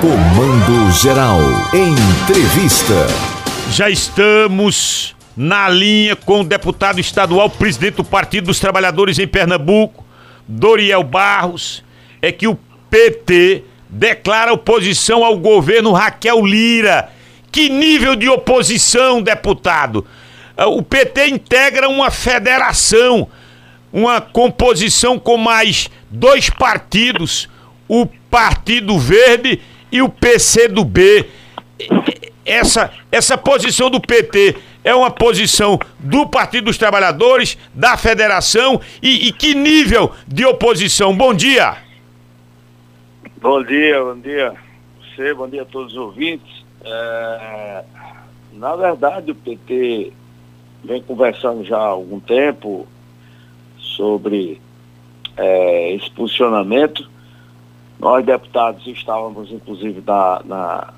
Comando Geral. Entrevista. Já estamos na linha com o deputado estadual, presidente do Partido dos Trabalhadores em Pernambuco, Doriel Barros. É que o PT declara oposição ao governo Raquel Lira. Que nível de oposição, deputado? Ah, o PT integra uma federação, uma composição com mais dois partidos, o Partido Verde e o PC do B. Essa, essa posição do PT é uma posição do Partido dos Trabalhadores, da Federação e, e que nível de oposição? Bom dia. Bom dia, bom dia você, bom dia a todos os ouvintes. É, na verdade, o PT vem conversando já há algum tempo sobre é, esse posicionamento nós, deputados, estávamos, inclusive, na, na,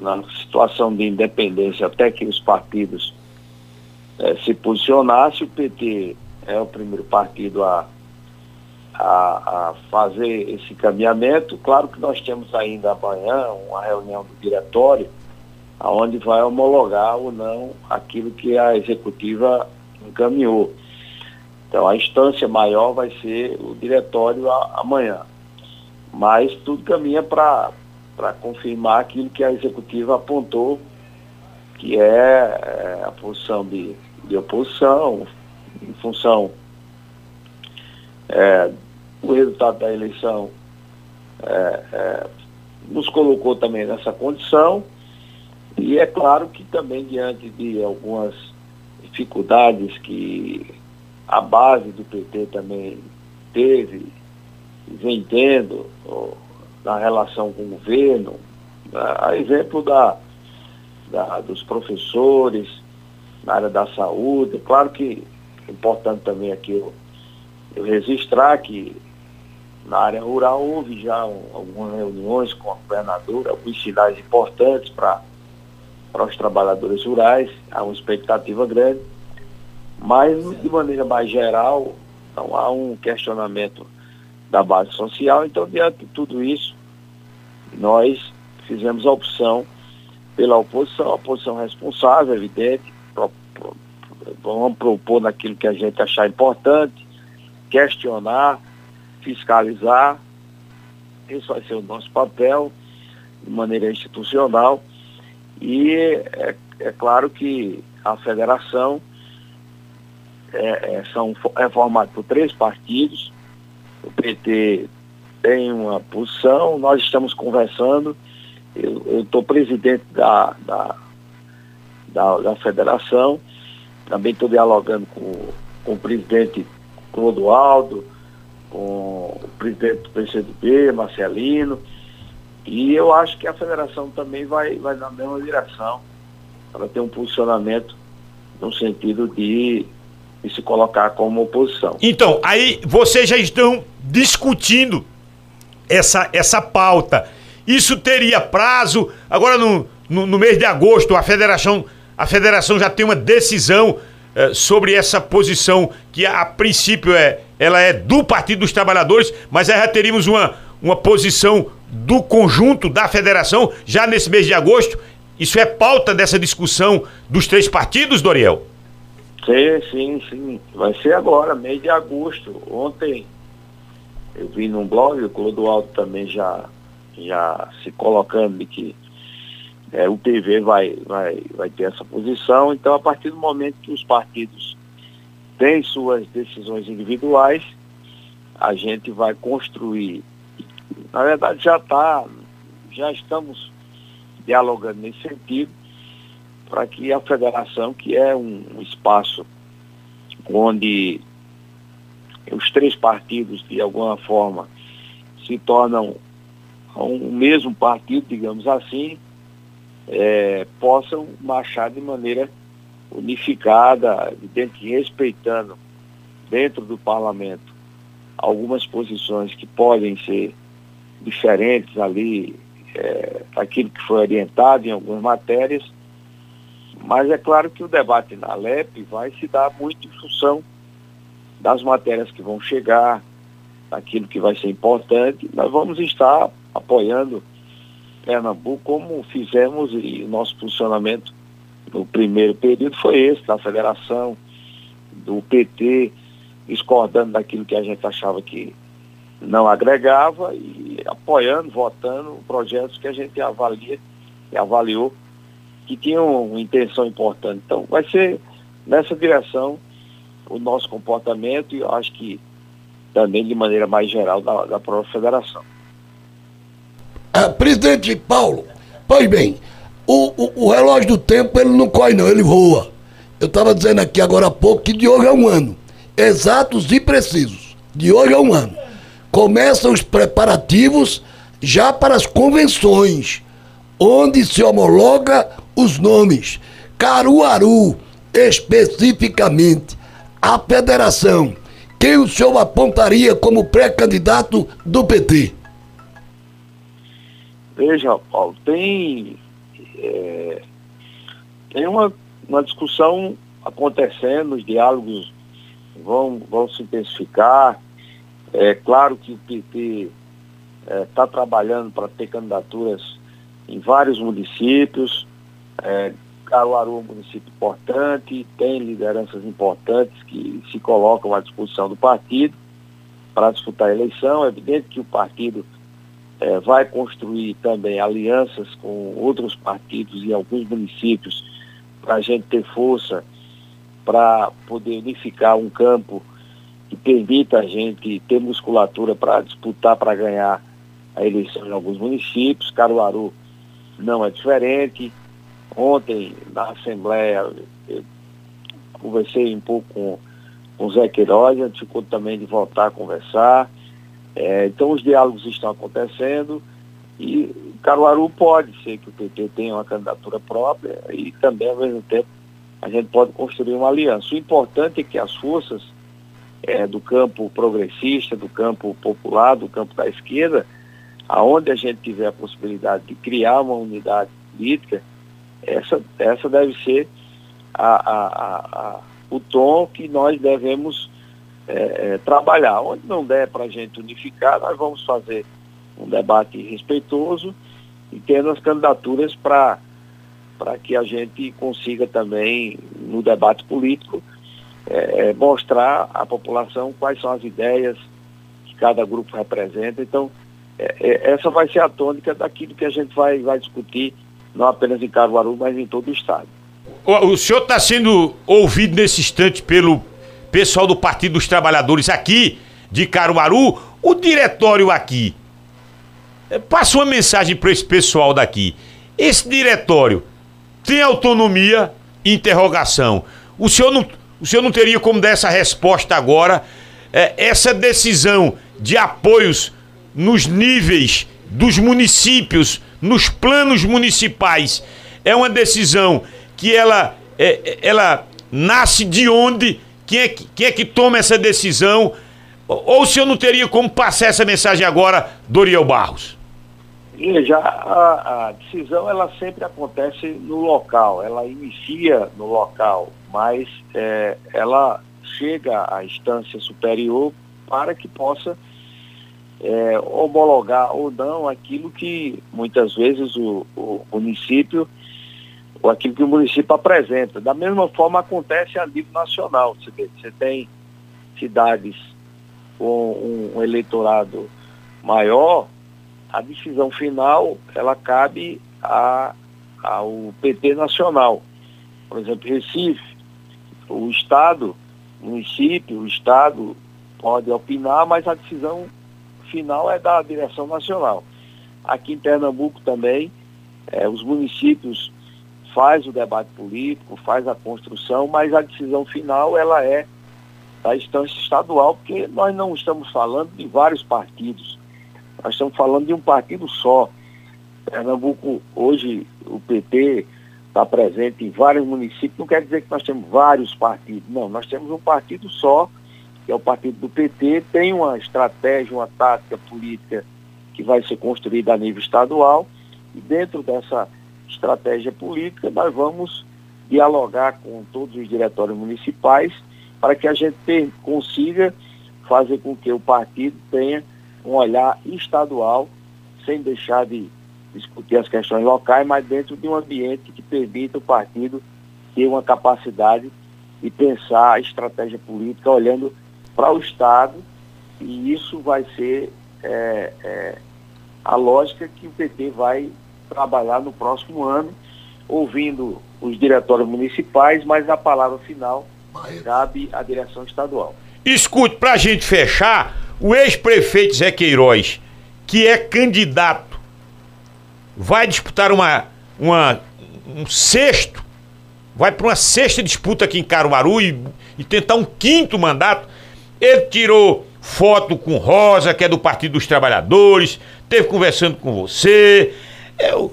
na situação de independência até que os partidos eh, se posicionassem. O PT é o primeiro partido a, a, a, fazer esse caminhamento. Claro que nós temos ainda amanhã uma reunião do diretório, onde vai homologar ou não aquilo que a executiva encaminhou. Então, a instância maior vai ser o diretório a, amanhã. Mas tudo caminha para confirmar aquilo que a executiva apontou, que é, é a posição de, de oposição, em função é, do resultado da eleição, é, é, nos colocou também nessa condição. E é claro que também diante de algumas dificuldades que a base do PT também teve vem tendo na relação com o governo, né? a exemplo da, da, dos professores na área da saúde. Claro que é importante também aqui eu, eu registrar que na área rural houve já um, algumas reuniões com a governadora, alguns sinais importantes para os trabalhadores rurais, há uma expectativa grande, mas de maneira mais geral, não há um questionamento da base social. Então, diante de tudo isso, nós fizemos a opção pela oposição, a oposição responsável, evidente, pro, pro, vamos propor naquilo que a gente achar importante, questionar, fiscalizar, esse vai ser o nosso papel de maneira institucional e é, é claro que a federação é, é, são, é formada por três partidos, o PT tem uma posição, nós estamos conversando, eu estou presidente da, da, da, da, federação, também estou dialogando com, com o presidente Clodoaldo, com o presidente do PCdoB, Marcelino, e eu acho que a federação também vai, vai na mesma direção, para ter um posicionamento no sentido de e se colocar como oposição. Então, aí vocês já estão discutindo essa, essa pauta. Isso teria prazo? Agora, no, no, no mês de agosto, a federação, a federação já tem uma decisão eh, sobre essa posição que, a, a, princípio, é, ela é do Partido dos Trabalhadores, mas aí já teríamos uma, uma posição do conjunto da federação já nesse mês de agosto. Isso é pauta dessa discussão dos três partidos, Doriel? Sim, sim, sim. Vai ser agora, mês de agosto. Ontem eu vi num blog, o Clodoaldo também já, já se colocando de que é, o PV vai, vai, vai ter essa posição. Então, a partir do momento que os partidos têm suas decisões individuais, a gente vai construir. Na verdade, já está, já estamos dialogando nesse sentido para que a federação, que é um, um espaço onde os três partidos, de alguma forma, se tornam um mesmo partido, digamos assim, é, possam marchar de maneira unificada, evidente, respeitando dentro do parlamento algumas posições que podem ser diferentes ali é, daquilo que foi orientado em algumas matérias, mas é claro que o debate na LEP vai se dar muito em função das matérias que vão chegar, daquilo que vai ser importante. Nós vamos estar apoiando Pernambuco, como fizemos e nosso funcionamento no primeiro período foi esse, da federação, do PT, discordando daquilo que a gente achava que não agregava e apoiando, votando projetos que a gente avalia e avaliou que tinham uma intenção importante. Então vai ser nessa direção o nosso comportamento e eu acho que também de maneira mais geral da, da própria federação. Ah, presidente Paulo, pois bem, o, o, o, relógio do tempo ele não corre não, ele voa. Eu estava dizendo aqui agora há pouco que de hoje é um ano. Exatos e precisos. De hoje é um ano. Começam os preparativos já para as convenções, onde se homologa os nomes. Caruaru, especificamente, a federação. Quem o senhor apontaria como pré-candidato do PT? Veja, Paulo, tem, é, tem uma, uma discussão acontecendo, os diálogos vão, vão se intensificar. É claro que o PT está é, tá trabalhando para ter candidaturas em vários municípios. É, Caruaru é um município importante, tem lideranças importantes que se colocam à disposição do partido para disputar a eleição. É evidente que o partido é, vai construir também alianças com outros partidos em alguns municípios para a gente ter força para poder unificar um campo que permita a gente ter musculatura para disputar, para ganhar a eleição em alguns municípios. Caruaru não é diferente. Ontem, na Assembleia, eu conversei um pouco com, com o Zé Queiroz, a gente ficou também de voltar a conversar. É, então os diálogos estão acontecendo e Caruaru pode ser que o PT tenha uma candidatura própria e também, ao mesmo tempo, a gente pode construir uma aliança. O importante é que as forças é, do campo progressista, do campo popular, do campo da esquerda, aonde a gente tiver a possibilidade de criar uma unidade política, essa, essa deve ser a, a, a, o tom que nós devemos é, é, trabalhar. Onde não der para a gente unificar, nós vamos fazer um debate respeitoso e tendo as candidaturas para que a gente consiga também, no debate político, é, é, mostrar à população quais são as ideias que cada grupo representa. Então, é, é, essa vai ser a tônica daquilo que a gente vai, vai discutir, não apenas em Caruaru, mas em todo o estado. O, o senhor está sendo ouvido nesse instante pelo pessoal do Partido dos Trabalhadores aqui de Caruaru, o diretório aqui. Eh, passa uma mensagem para esse pessoal daqui. Esse diretório tem autonomia? Interrogação. O senhor não, o senhor não teria como dar essa resposta agora? É, essa decisão de apoios nos níveis dos municípios, nos planos municipais, é uma decisão que ela, é, ela nasce de onde? Quem é que, quem é que toma essa decisão? Ou, se eu não teria como passar essa mensagem agora, Doriel Barros? Veja, a, a, decisão ela sempre acontece no local, ela inicia no local, mas é, ela chega à instância superior para que possa é, homologar ou não aquilo que muitas vezes o, o município ou aquilo que o município apresenta. Da mesma forma acontece a nível nacional. Você, vê, você tem cidades com um eleitorado maior, a decisão final ela cabe a, ao PT nacional. Por exemplo, Recife, o Estado, o município, o Estado pode opinar, mas a decisão final é da direção nacional. Aqui em Pernambuco também, é, os municípios faz o debate político, faz a construção, mas a decisão final ela é da instância estadual, porque nós não estamos falando de vários partidos, nós estamos falando de um partido só. Pernambuco, hoje, o PT está presente em vários municípios, não quer dizer que nós temos vários partidos, não, nós temos um partido só, que é o partido do PT, tem uma estratégia, uma tática política que vai ser construída a nível estadual, e dentro dessa estratégia política, nós vamos dialogar com todos os diretórios municipais para que a gente consiga fazer com que o partido tenha um olhar estadual, sem deixar de, discutir as questões locais, mas dentro de um ambiente que permita o partido ter uma capacidade de pensar a estratégia política olhando para o Estado e isso vai ser é, é, a lógica que o PT vai trabalhar no próximo ano, ouvindo os diretórios municipais, mas a palavra final cabe à direção estadual. Escute, para a gente fechar, o ex-prefeito Zé Queiroz, que é candidato, vai disputar uma, uma um sexto, vai para uma sexta disputa aqui em Caruaru e, e tentar um quinto mandato. Ele tirou foto com Rosa, que é do Partido dos Trabalhadores, teve conversando com você. É, o,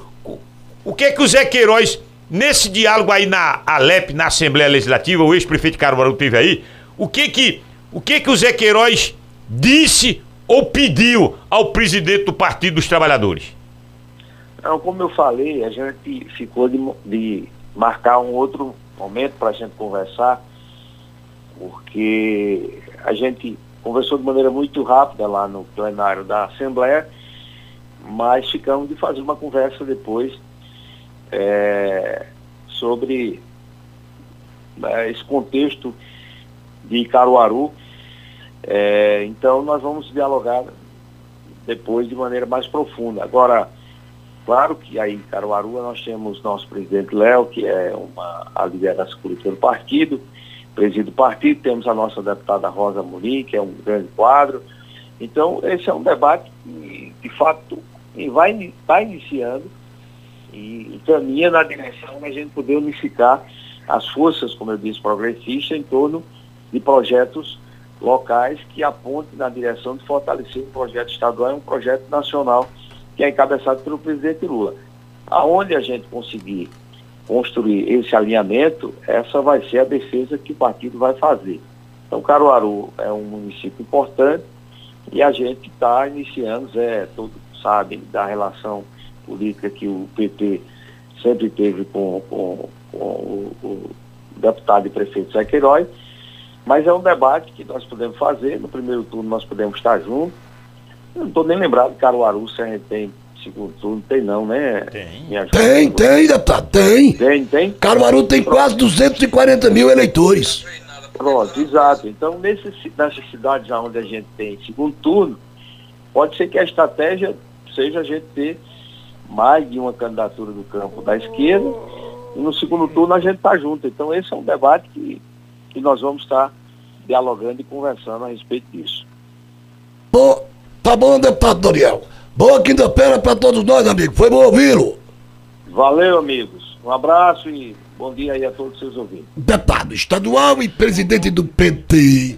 o, que é que o Zé Queiroz, nesse diálogo aí na Alep, na Assembleia Legislativa, o ex-prefeito Caruaru teve aí, o que que, o que que o Zé Queiroz disse ou pediu ao presidente do Partido dos Trabalhadores? Não, como eu falei, a gente ficou de, de marcar um outro momento para a gente conversar, porque a gente conversou de maneira muito rápida lá no plenário da Assembleia, mas ficamos de fazer uma conversa depois é, sobre é, esse contexto de Caruaru. É, então nós vamos dialogar depois de maneira mais profunda. Agora, claro que aí em Caruaru nós temos nosso presidente Léo, que é uma a liderança política do partido, preside o partido, temos a nossa deputada Rosa Murim, que é um grande quadro. Então, esse é um debate que, de fato, vai estar tá iniciando e caminha na direção da gente poder unificar as forças, como eu disse, progressistas em torno de projetos locais que apontem na direção de fortalecer um projeto estadual e um projeto nacional que é encabeçado pelo presidente Lula. Aonde a gente conseguir construir esse alinhamento, essa vai ser a defesa que o partido vai fazer. Então, Caruaru é um município importante e a gente está iniciando, Zé, todos sabem da relação política que o PT sempre teve com, com, com o, o, deputado e prefeito Zé Queiroz, mas é um debate que nós podemos fazer, no primeiro turno nós podemos estar juntos. Eu não estou nem lembrado de Caruaru, se a gente tem segundo turno, tem não, né? Tem. Tem, tem, deputado, tem. Tem, tem. Caruaru tem Pronto. quase 240 mil eleitores. Pronto, exato. Então, nesse, nessas cidades onde a gente tem segundo turno, pode ser que a estratégia seja a gente ter mais de uma candidatura do campo da esquerda e no segundo turno a gente está junto. Então, esse é um debate que, que nós vamos estar dialogando e conversando a respeito disso. Bom, tá bom, deputado Doriel. Boa quinta-feira para todos nós, amigo. Foi bom ouvi-lo. Valeu, amigos. Um abraço e bom dia aí a todos os seus ouvintes. Deputado estadual e presidente do PT.